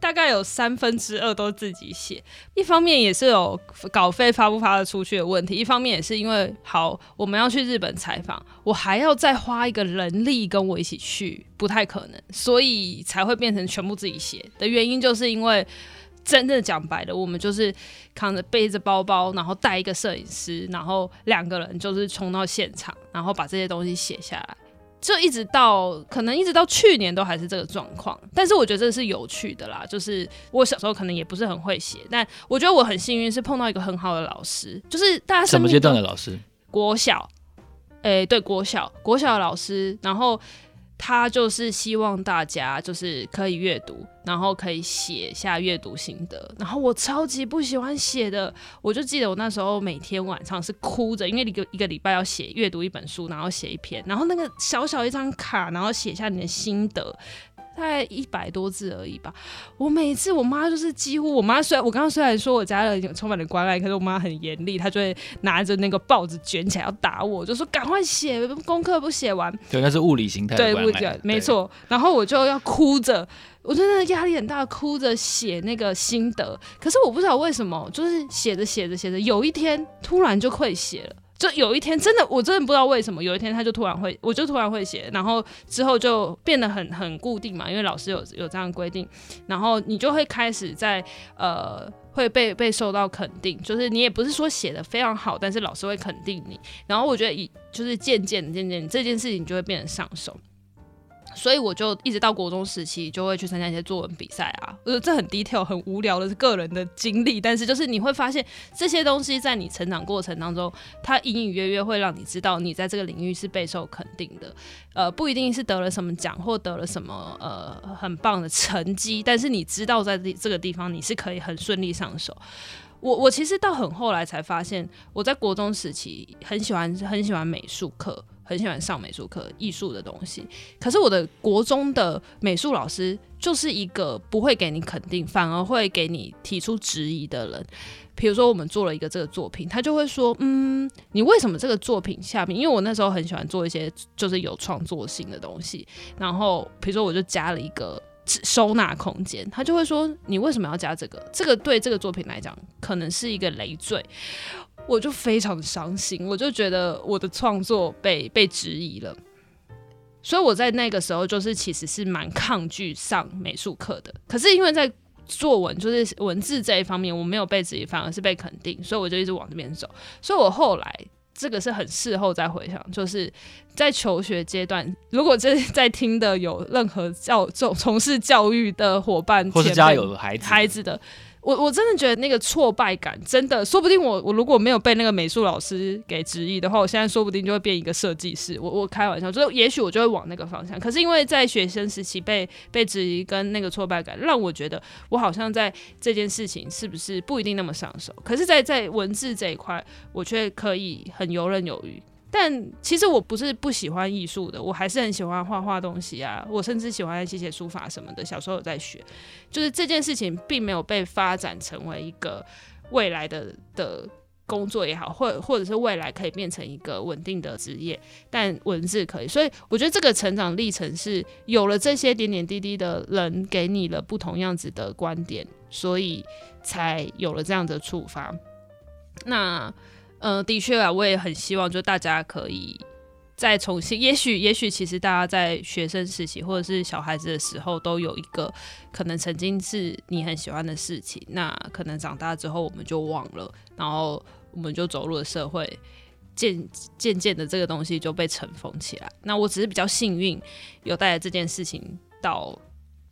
大概有三分之二都自己写。一方面也是有稿费发不发得出去的问题，一方面也是因为好我们要去日本采访，我还要再花一个人力跟我一起去，不太可能，所以才会变成全部自己写的原因，就是因为。真的讲白了，我们就是扛着背着包包，然后带一个摄影师，然后两个人就是冲到现场，然后把这些东西写下来。就一直到可能一直到去年都还是这个状况，但是我觉得这是有趣的啦。就是我小时候可能也不是很会写，但我觉得我很幸运是碰到一个很好的老师，就是大家什么阶段的老师？国小，哎、对，国小国小的老师，然后。他就是希望大家就是可以阅读，然后可以写下阅读心得。然后我超级不喜欢写的，我就记得我那时候每天晚上是哭着，因为一个一个礼拜要写阅读一本书，然后写一篇，然后那个小小一张卡，然后写下你的心得。大概一百多字而已吧。我每次我妈就是几乎，我妈虽然我刚刚虽然说我家人充满了关爱，可是我妈很严厉，她就会拿着那个报纸卷起来要打我，就说赶快写功课不写完。对，那是物理形态。对，物理没错。然后我就要哭着，我真的压力很大，哭着写那个心得。可是我不知道为什么，就是写着写着写着，有一天突然就会写了。就有一天，真的，我真的不知道为什么，有一天他就突然会，我就突然会写，然后之后就变得很很固定嘛，因为老师有有这样规定，然后你就会开始在呃会被被受到肯定，就是你也不是说写的非常好，但是老师会肯定你，然后我觉得一就是渐渐渐渐这件事情就会变得上手。所以我就一直到国中时期就会去参加一些作文比赛啊，呃，这很 detail 很无聊的是个人的经历，但是就是你会发现这些东西在你成长过程当中，它隐隐约约会让你知道你在这个领域是备受肯定的，呃，不一定是得了什么奖或得了什么呃很棒的成绩，但是你知道在这个地方你是可以很顺利上手。我我其实到很后来才发现，我在国中时期很喜欢很喜欢美术课。很喜欢上美术课，艺术的东西。可是我的国中的美术老师就是一个不会给你肯定，反而会给你提出质疑的人。比如说，我们做了一个这个作品，他就会说：“嗯，你为什么这个作品下面？因为我那时候很喜欢做一些就是有创作性的东西。然后，比如说，我就加了一个收纳空间，他就会说：你为什么要加这个？这个对这个作品来讲，可能是一个累赘。”我就非常伤心，我就觉得我的创作被被质疑了，所以我在那个时候就是其实是蛮抗拒上美术课的。可是因为在作文就是文字这一方面我没有被质疑，反而是被肯定，所以我就一直往这边走。所以我后来这个是很事后再回想，就是在求学阶段，如果这在听的有任何教从从事教育的伙伴，或是家有孩子孩子的。我我真的觉得那个挫败感，真的说不定我我如果没有被那个美术老师给质疑的话，我现在说不定就会变一个设计师。我我开玩笑，就是也许我就会往那个方向。可是因为在学生时期被被质疑跟那个挫败感，让我觉得我好像在这件事情是不是不一定那么上手。可是，在在文字这一块，我却可以很游刃有余。但其实我不是不喜欢艺术的，我还是很喜欢画画东西啊。我甚至喜欢写写书法什么的，小时候有在学。就是这件事情并没有被发展成为一个未来的的工作也好，或或者是未来可以变成一个稳定的职业。但文字可以，所以我觉得这个成长历程是有了这些点点滴滴的人给你了不同样子的观点，所以才有了这样的触发。那。嗯、的确啊，我也很希望，就大家可以再重新，也许，也许，其实大家在学生时期或者是小孩子的时候，都有一个可能曾经是你很喜欢的事情，那可能长大之后我们就忘了，然后我们就走入了社会，渐渐渐的这个东西就被尘封起来。那我只是比较幸运，有带着这件事情到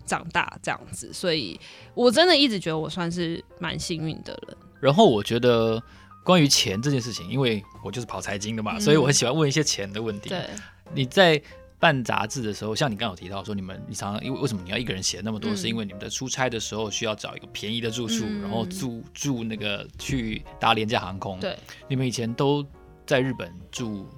长大这样子，所以我真的一直觉得我算是蛮幸运的人。然后我觉得。关于钱这件事情，因为我就是跑财经的嘛，嗯、所以我很喜欢问一些钱的问题。对，你在办杂志的时候，像你刚刚有提到说，你们你常常因为为什么你要一个人写那么多？嗯、是因为你们在出差的时候需要找一个便宜的住宿，嗯、然后住住那个去搭廉价航空。对，你们以前都在日本住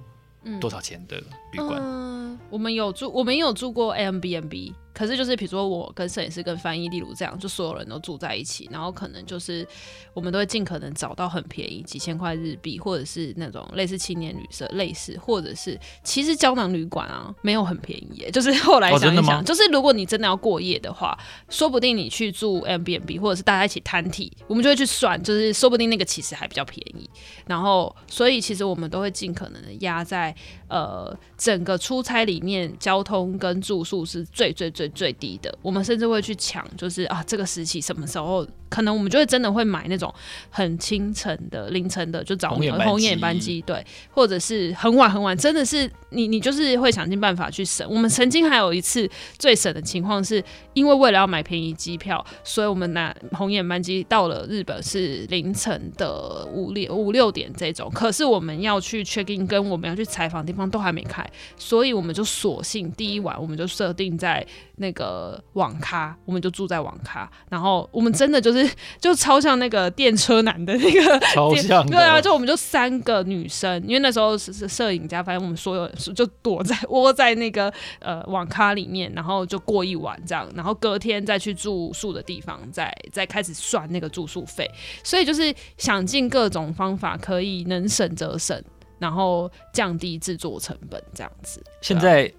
多少钱的旅馆？嗯，呃、我们有住，我们有住过 Airbnb。可是就是比如说我跟摄影师跟翻译，例如这样，就所有人都住在一起，然后可能就是我们都会尽可能找到很便宜，几千块日币，或者是那种类似青年旅社类似，或者是其实胶囊旅馆啊，没有很便宜耶，就是后来想一想，哦、就是如果你真的要过夜的话，说不定你去住 Airbnb 或者是大家一起摊体，我们就会去算，就是说不定那个其实还比较便宜。然后所以其实我们都会尽可能的压在呃整个出差里面，交通跟住宿是最最最。最低的，我们甚至会去抢，就是啊，这个时期什么时候可能我们就会真的会买那种很清晨的、凌晨的，就早红眼班机，红眼班机对，或者是很晚很晚，真的是你你就是会想尽办法去省。我们曾经还有一次最省的情况是，因为为了要买便宜机票，所以我们拿红眼班机到了日本是凌晨的五六五六点这种，可是我们要去 check in 跟我们要去采访的地方都还没开，所以我们就索性第一晚我们就设定在那个网咖，我们就住在网咖，然后我们真的就是。就超像那个电车男的那个，超像对啊，就我们就三个女生，因为那时候是摄影家，反正我们所有人就躲在窝在那个呃网咖里面，然后就过一晚这样，然后隔天再去住宿的地方，再再开始算那个住宿费，所以就是想尽各种方法可以能省则省，然后降低制作成本这样子。现在。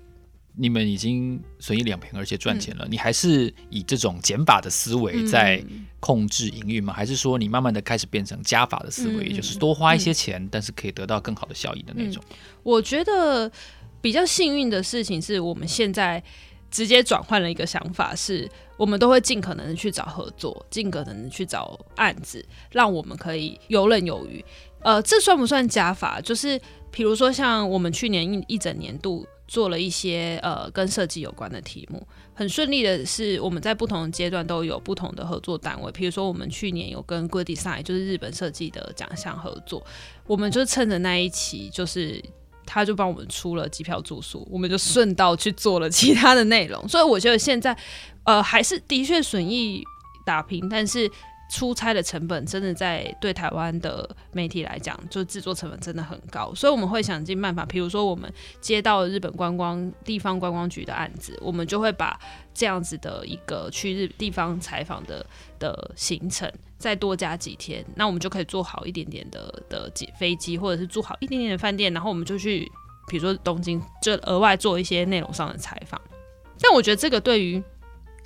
你们已经损益两平，而且赚钱了，嗯、你还是以这种减法的思维在控制营运吗？嗯、还是说你慢慢的开始变成加法的思维，嗯、就是多花一些钱，嗯、但是可以得到更好的效益的那种？嗯、我觉得比较幸运的事情是我们现在直接转换了一个想法，是我们都会尽可能的去找合作，尽可能的去找案子，让我们可以游刃有余。呃，这算不算加法？就是比如说像我们去年一一整年度。做了一些呃跟设计有关的题目，很顺利的是我们在不同的阶段都有不同的合作单位。比如说我们去年有跟 Good Design，就是日本设计的奖项合作，我们就趁着那一期，就是他就帮我们出了机票住宿，我们就顺道去做了其他的内容。所以我觉得现在呃还是的确损益打平，但是。出差的成本真的在对台湾的媒体来讲，就制作成本真的很高，所以我们会想尽办法，比如说我们接到日本观光地方观光局的案子，我们就会把这样子的一个去日地方采访的的行程再多加几天，那我们就可以做好一点点的的飞机，或者是住好一点点的饭店，然后我们就去，比如说东京，就额外做一些内容上的采访。但我觉得这个对于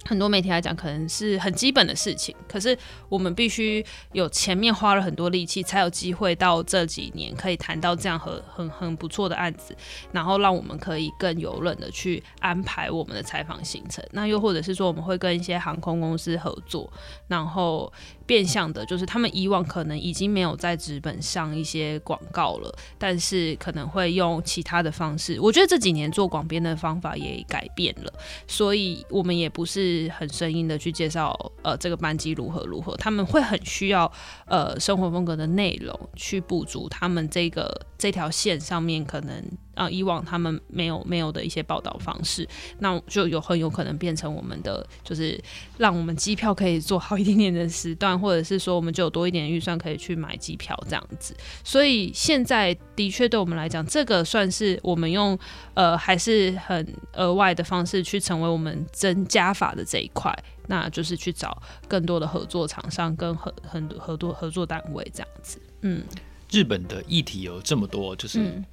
很多媒体来讲，可能是很基本的事情，可是我们必须有前面花了很多力气，才有机会到这几年可以谈到这样很很很不错的案子，然后让我们可以更游刃的去安排我们的采访行程。那又或者是说，我们会跟一些航空公司合作，然后。变相的，就是他们以往可能已经没有在纸本上一些广告了，但是可能会用其他的方式。我觉得这几年做广编的方法也改变了，所以我们也不是很生硬的去介绍呃这个班级如何如何，他们会很需要呃生活风格的内容去补足他们这个这条线上面可能。啊，以往他们没有没有的一些报道方式，那就有很有可能变成我们的，就是让我们机票可以做好一点点的时段，或者是说我们就有多一点预算可以去买机票这样子。所以现在的确对我们来讲，这个算是我们用呃还是很额外的方式去成为我们增加法的这一块，那就是去找更多的合作厂商跟合很多合作合作单位这样子。嗯，日本的议题有这么多，就是。嗯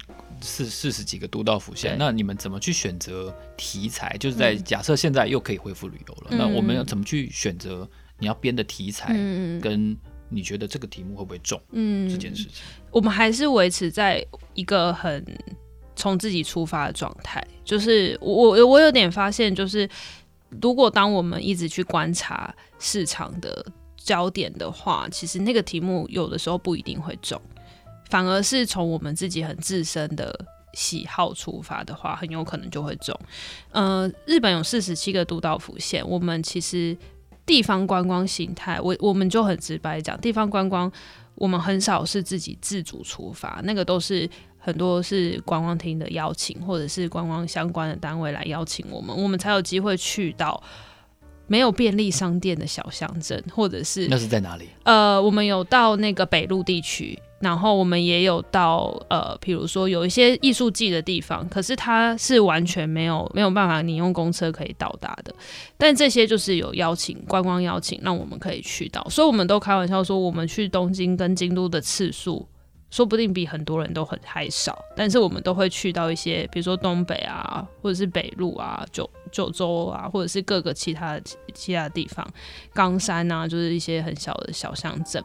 四四十几个都道府县，那你们怎么去选择题材？就是在假设现在又可以恢复旅游了，嗯、那我们要怎么去选择你要编的题材？嗯、跟你觉得这个题目会不会中？嗯，这件事情，我们还是维持在一个很从自己出发的状态。就是我我我有点发现，就是如果当我们一直去观察市场的焦点的话，其实那个题目有的时候不一定会中。反而是从我们自己很自身的喜好出发的话，很有可能就会中。呃，日本有四十七个都道府县，我们其实地方观光形态，我我们就很直白讲，地方观光我们很少是自己自主出发，那个都是很多是观光厅的邀请，或者是观光相关的单位来邀请我们，我们才有机会去到没有便利商店的小乡镇，或者是那是在哪里？呃，我们有到那个北陆地区。然后我们也有到呃，比如说有一些艺术季的地方，可是它是完全没有没有办法你用公车可以到达的。但这些就是有邀请观光邀请，让我们可以去到。所以我们都开玩笑说，我们去东京跟京都的次数，说不定比很多人都很还少。但是我们都会去到一些，比如说东北啊，或者是北陆啊、九九州啊，或者是各个其他的其他地方，冈山啊，就是一些很小的小乡镇。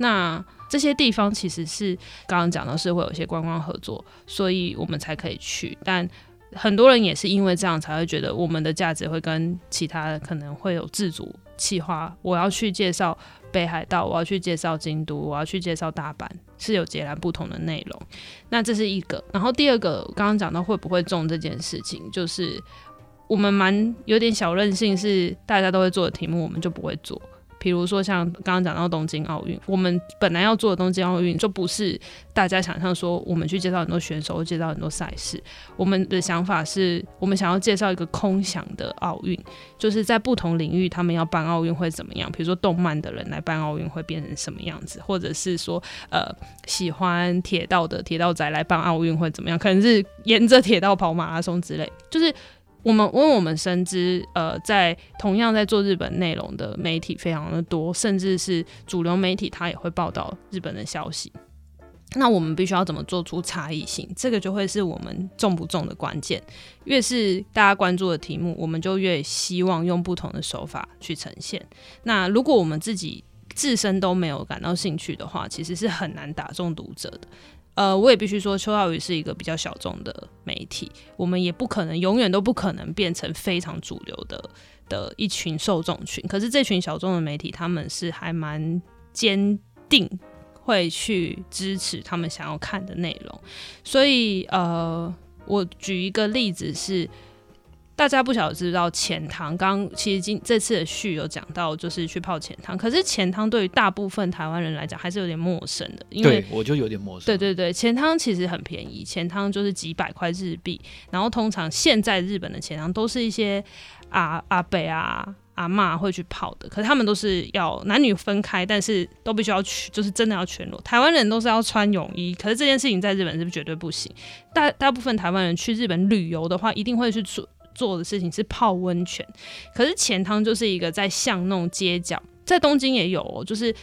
那这些地方其实是刚刚讲到是会有一些观光合作，所以我们才可以去。但很多人也是因为这样才会觉得我们的价值会跟其他可能会有自主企划，我要去介绍北海道，我要去介绍京都，我要去介绍大阪，是有截然不同的内容。那这是一个，然后第二个，刚刚讲到会不会中这件事情，就是我们蛮有点小任性，是大家都会做的题目，我们就不会做。比如说像刚刚讲到东京奥运，我们本来要做的东京奥运就不是大家想象说我们去介绍很多选手，介绍很多赛事。我们的想法是我们想要介绍一个空想的奥运，就是在不同领域他们要办奥运会怎么样？比如说动漫的人来办奥运会变成什么样子，或者是说呃喜欢铁道的铁道仔来办奥运会怎么样？可能是沿着铁道跑马拉松之类，就是。我们因为我们深知，呃，在同样在做日本内容的媒体非常的多，甚至是主流媒体，它也会报道日本的消息。那我们必须要怎么做出差异性？这个就会是我们重不重的关键。越是大家关注的题目，我们就越希望用不同的手法去呈现。那如果我们自己自身都没有感到兴趣的话，其实是很难打中读者的。呃，我也必须说，邱道宇是一个比较小众的媒体，我们也不可能永远都不可能变成非常主流的的一群受众群。可是这群小众的媒体，他们是还蛮坚定会去支持他们想要看的内容。所以，呃，我举一个例子是。大家不晓得知不知道钱汤，刚其实今这次的序有讲到，就是去泡钱汤。可是钱汤对于大部分台湾人来讲还是有点陌生的，因为对我就有点陌生。对对对，钱汤其实很便宜，钱汤就是几百块日币。然后通常现在日本的钱汤都是一些阿阿伯啊阿妈会去泡的，可是他们都是要男女分开，但是都必须要去，就是真的要全裸。台湾人都是要穿泳衣，可是这件事情在日本是不是绝对不行？大大部分台湾人去日本旅游的话，一定会去做。做的事情是泡温泉，可是钱汤就是一个在巷弄街角，在东京也有哦，就是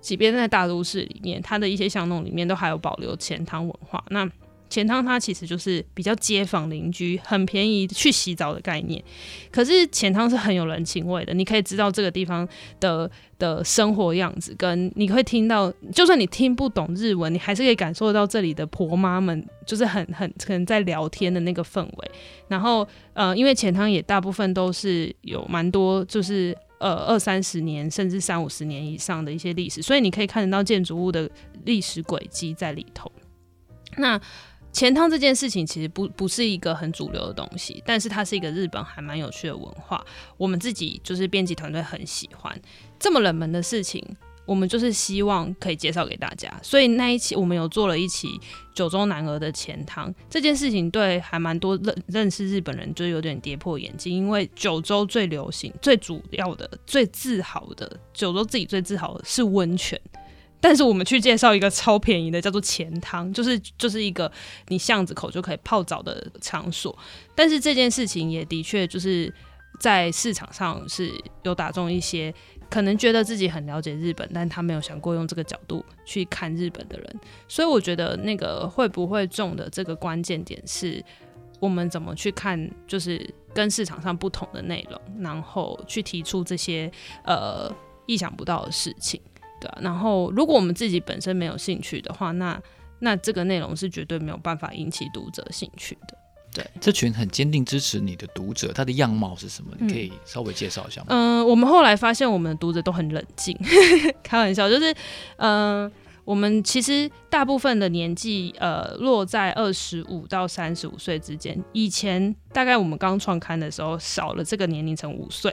即便在大都市里面，它的一些巷弄里面都还有保留钱汤文化。那钱汤它其实就是比较街坊邻居，很便宜去洗澡的概念。可是钱汤是很有人情味的，你可以知道这个地方的的生活样子，跟你会听到，就算你听不懂日文，你还是可以感受到这里的婆妈们就是很很 可能在聊天的那个氛围。然后呃，因为钱汤也大部分都是有蛮多，就是呃二三十年甚至三五十年以上的一些历史，所以你可以看得到建筑物的历史轨迹在里头。那钱汤这件事情其实不不是一个很主流的东西，但是它是一个日本还蛮有趣的文化。我们自己就是编辑团队很喜欢这么冷门的事情，我们就是希望可以介绍给大家。所以那一期我们有做了一期九州男儿的钱汤这件事情，对还蛮多认认识日本人就有点跌破眼镜，因为九州最流行、最主要的、最自豪的九州自己最自豪的是温泉。但是我们去介绍一个超便宜的，叫做钱汤，就是就是一个你巷子口就可以泡澡的场所。但是这件事情也的确就是在市场上是有打中一些可能觉得自己很了解日本，但他没有想过用这个角度去看日本的人。所以我觉得那个会不会中的这个关键点是我们怎么去看，就是跟市场上不同的内容，然后去提出这些呃意想不到的事情。对啊，然后如果我们自己本身没有兴趣的话，那那这个内容是绝对没有办法引起读者兴趣的。对，这群很坚定支持你的读者，他的样貌是什么？你可以稍微介绍一下吗？嗯、呃，我们后来发现，我们的读者都很冷静，开玩笑，就是嗯。呃我们其实大部分的年纪，呃，落在二十五到三十五岁之间。以前大概我们刚创刊的时候，少了这个年龄层五岁。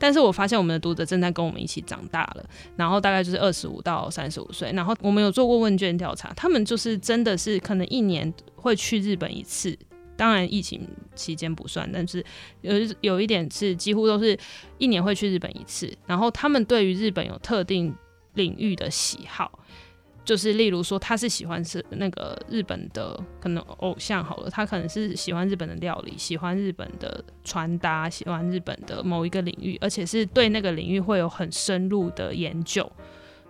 但是我发现我们的读者正在跟我们一起长大了，然后大概就是二十五到三十五岁。然后我们有做过问卷调查，他们就是真的是可能一年会去日本一次，当然疫情期间不算，但是有有一点是几乎都是一年会去日本一次。然后他们对于日本有特定领域的喜好。就是例如说，他是喜欢是那个日本的可能偶像好了，他可能是喜欢日本的料理，喜欢日本的穿搭，喜欢日本的某一个领域，而且是对那个领域会有很深入的研究。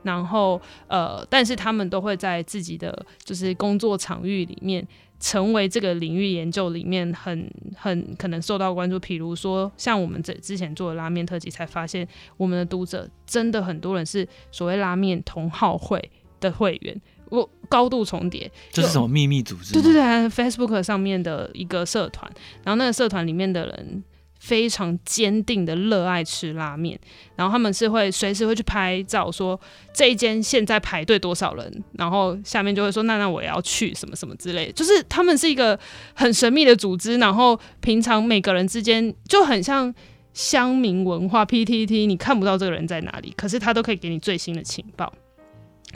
然后呃，但是他们都会在自己的就是工作场域里面，成为这个领域研究里面很很可能受到关注。比如说，像我们这之前做的拉面特辑，才发现我们的读者真的很多人是所谓拉面同好会的会员，我高度重叠。这是什么秘密组织？对对对，Facebook 上面的一个社团，然后那个社团里面的人。非常坚定的热爱吃拉面，然后他们是会随时会去拍照，说这一间现在排队多少人，然后下面就会说那那我也要去什么什么之类的，就是他们是一个很神秘的组织，然后平常每个人之间就很像乡民文化 PTT，你看不到这个人在哪里，可是他都可以给你最新的情报。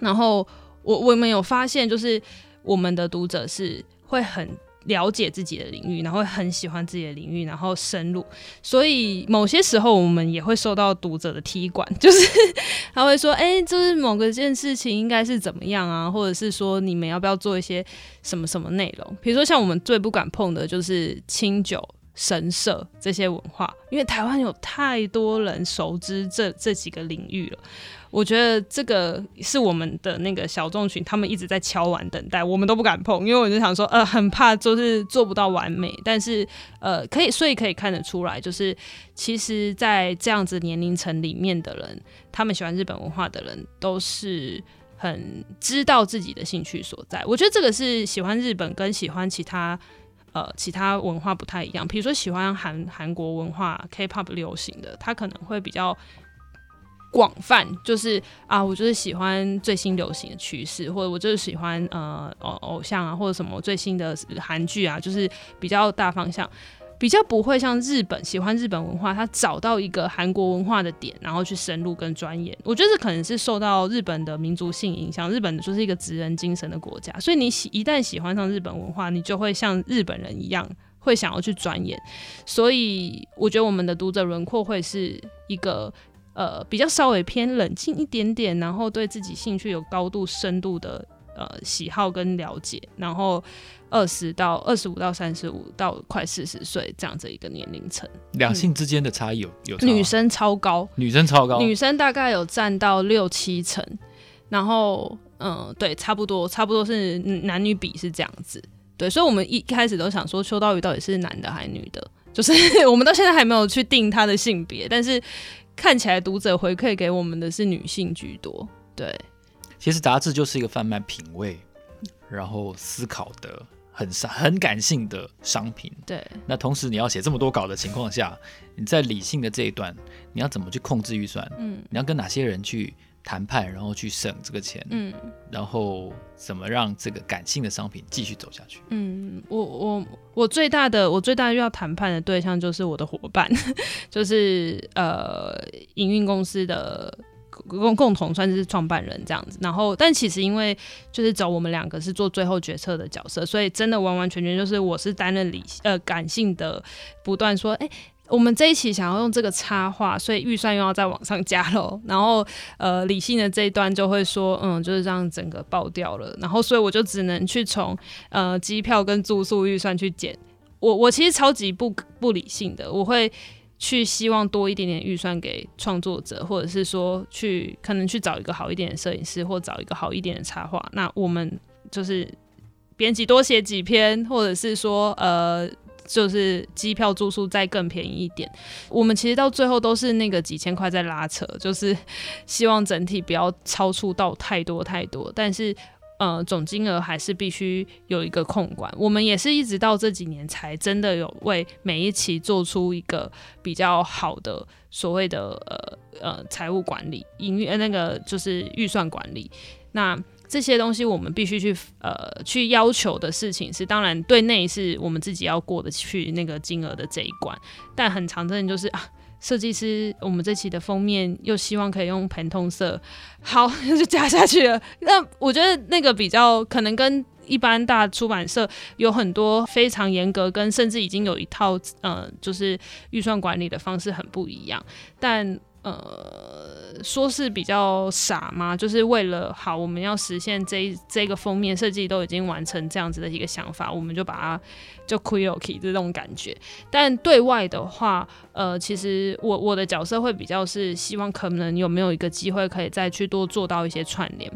然后我我们有发现，就是我们的读者是会很。了解自己的领域，然后很喜欢自己的领域，然后深入。所以某些时候，我们也会受到读者的踢馆，就是他会说：“哎、就是某个件事情应该是怎么样啊？”或者是说：“你们要不要做一些什么什么内容？”比如说，像我们最不敢碰的就是清酒。神社这些文化，因为台湾有太多人熟知这这几个领域了，我觉得这个是我们的那个小众群，他们一直在敲碗等待，我们都不敢碰，因为我就想说，呃，很怕就是做不到完美，但是呃，可以，所以可以看得出来，就是其实，在这样子年龄层里面的人，他们喜欢日本文化的人，都是很知道自己的兴趣所在。我觉得这个是喜欢日本跟喜欢其他。呃，其他文化不太一样，比如说喜欢韩韩国文化、K-pop 流行的，他可能会比较广泛，就是啊，我就是喜欢最新流行的趋势，或者我就是喜欢呃偶偶像啊，或者什么最新的韩剧啊，就是比较大方向。比较不会像日本喜欢日本文化，他找到一个韩国文化的点，然后去深入跟钻研。我觉得这可能是受到日本的民族性影响，日本就是一个职人精神的国家，所以你喜一旦喜欢上日本文化，你就会像日本人一样，会想要去钻研。所以我觉得我们的读者轮廓会是一个呃比较稍微偏冷静一点点，然后对自己兴趣有高度深度的呃喜好跟了解，然后。二十到二十五到三十五到快四十岁这样子一个年龄层，两性之间的差异有有差？女生超高，女生超高，女生大概有占到六七成，然后嗯，对，差不多差不多是男女比是这样子，对，所以我们一开始都想说秋刀鱼到底是男的还是女的，就是 我们到现在还没有去定他的性别，但是看起来读者回馈给我们的是女性居多，对。其实杂志就是一个贩卖品味，然后思考的。很很感性的商品，对。那同时你要写这么多稿的情况下，你在理性的这一段，你要怎么去控制预算？嗯，你要跟哪些人去谈判，然后去省这个钱？嗯，然后怎么让这个感性的商品继续走下去？嗯，我我我最大的我最大要谈判的对象就是我的伙伴，就是呃营运公司的。共共同算是创办人这样子，然后但其实因为就是找我们两个是做最后决策的角色，所以真的完完全全就是我是担任理呃感性的，不断说，哎、我们这一期想要用这个插画，所以预算又要再往上加喽。然后呃理性的这一段就会说，嗯，就是这样整个爆掉了，然后所以我就只能去从呃机票跟住宿预算去减。我我其实超级不不理性的，我会。去希望多一点点预算给创作者，或者是说去可能去找一个好一点的摄影师，或找一个好一点的插画。那我们就是编辑多写几篇，或者是说呃，就是机票住宿再更便宜一点。我们其实到最后都是那个几千块在拉扯，就是希望整体不要超出到太多太多，但是。呃，总金额还是必须有一个控管。我们也是一直到这几年才真的有为每一期做出一个比较好的所谓的呃呃财务管理、营运呃那个就是预算管理。那这些东西我们必须去呃去要求的事情是，当然对内是我们自己要过得去那个金额的这一关，但很常见就是啊。设计师，我们这期的封面又希望可以用盆通色，好，就加下去了。那我觉得那个比较可能跟一般大出版社有很多非常严格，跟甚至已经有一套呃，就是预算管理的方式很不一样，但。呃，说是比较傻吗？就是为了好，我们要实现这这个封面设计都已经完成这样子的一个想法，我们就把它就 quirky 这种感觉。但对外的话，呃，其实我我的角色会比较是希望可能有没有一个机会可以再去多做到一些串联，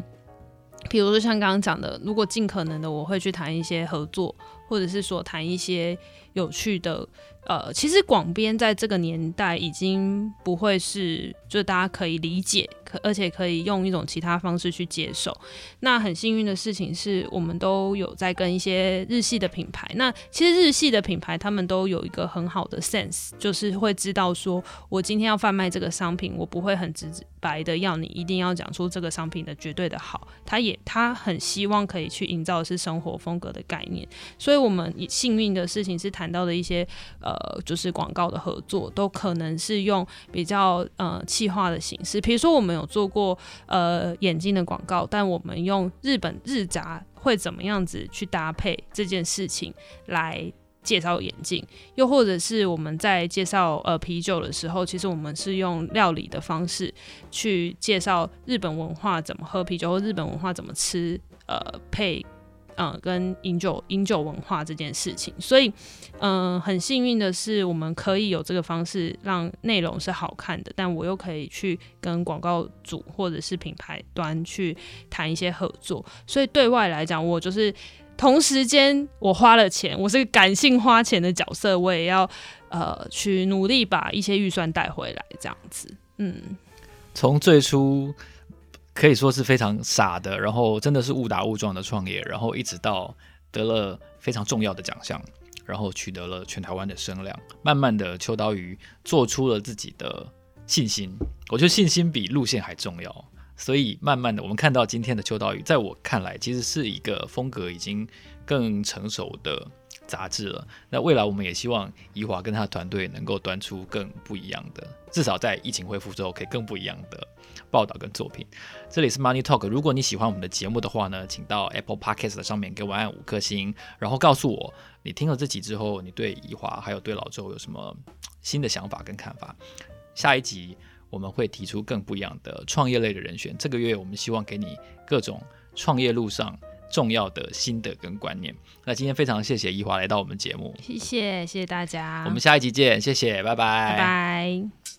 比如说像刚刚讲的，如果尽可能的我会去谈一些合作。或者是说谈一些有趣的。呃，其实广编在这个年代已经不会是，就大家可以理解，可而且可以用一种其他方式去接受。那很幸运的事情是，我们都有在跟一些日系的品牌。那其实日系的品牌他们都有一个很好的 sense，就是会知道说，我今天要贩卖这个商品，我不会很直白的要你一定要讲出这个商品的绝对的好。他也他很希望可以去营造的是生活风格的概念。所以我们幸运的事情是谈到的一些呃。呃，就是广告的合作都可能是用比较呃气化的形式，比如说我们有做过呃眼镜的广告，但我们用日本日杂会怎么样子去搭配这件事情来介绍眼镜，又或者是我们在介绍呃啤酒的时候，其实我们是用料理的方式去介绍日本文化怎么喝啤酒，或日本文化怎么吃呃配。嗯，跟饮酒饮酒文化这件事情，所以嗯，很幸运的是，我们可以有这个方式让内容是好看的，但我又可以去跟广告主或者是品牌端去谈一些合作。所以对外来讲，我就是同时间我花了钱，我是感性花钱的角色，我也要呃去努力把一些预算带回来，这样子。嗯，从最初。可以说是非常傻的，然后真的是误打误撞的创业，然后一直到得了非常重要的奖项，然后取得了全台湾的声量，慢慢的秋刀鱼做出了自己的信心，我觉得信心比路线还重要，所以慢慢的我们看到今天的秋刀鱼，在我看来其实是一个风格已经更成熟的杂志了。那未来我们也希望宜华跟他的团队能够端出更不一样的，至少在疫情恢复之后，可以更不一样的。报道跟作品，这里是 Money Talk。如果你喜欢我们的节目的话呢，请到 Apple Podcast 上面给我按五颗星，然后告诉我你听了这集之后，你对宜华还有对老周有什么新的想法跟看法。下一集我们会提出更不一样的创业类的人选。这个月我们希望给你各种创业路上重要的心得跟观念。那今天非常谢谢宜华来到我们节目，谢谢谢谢大家，我们下一集见，谢谢，拜拜，拜拜。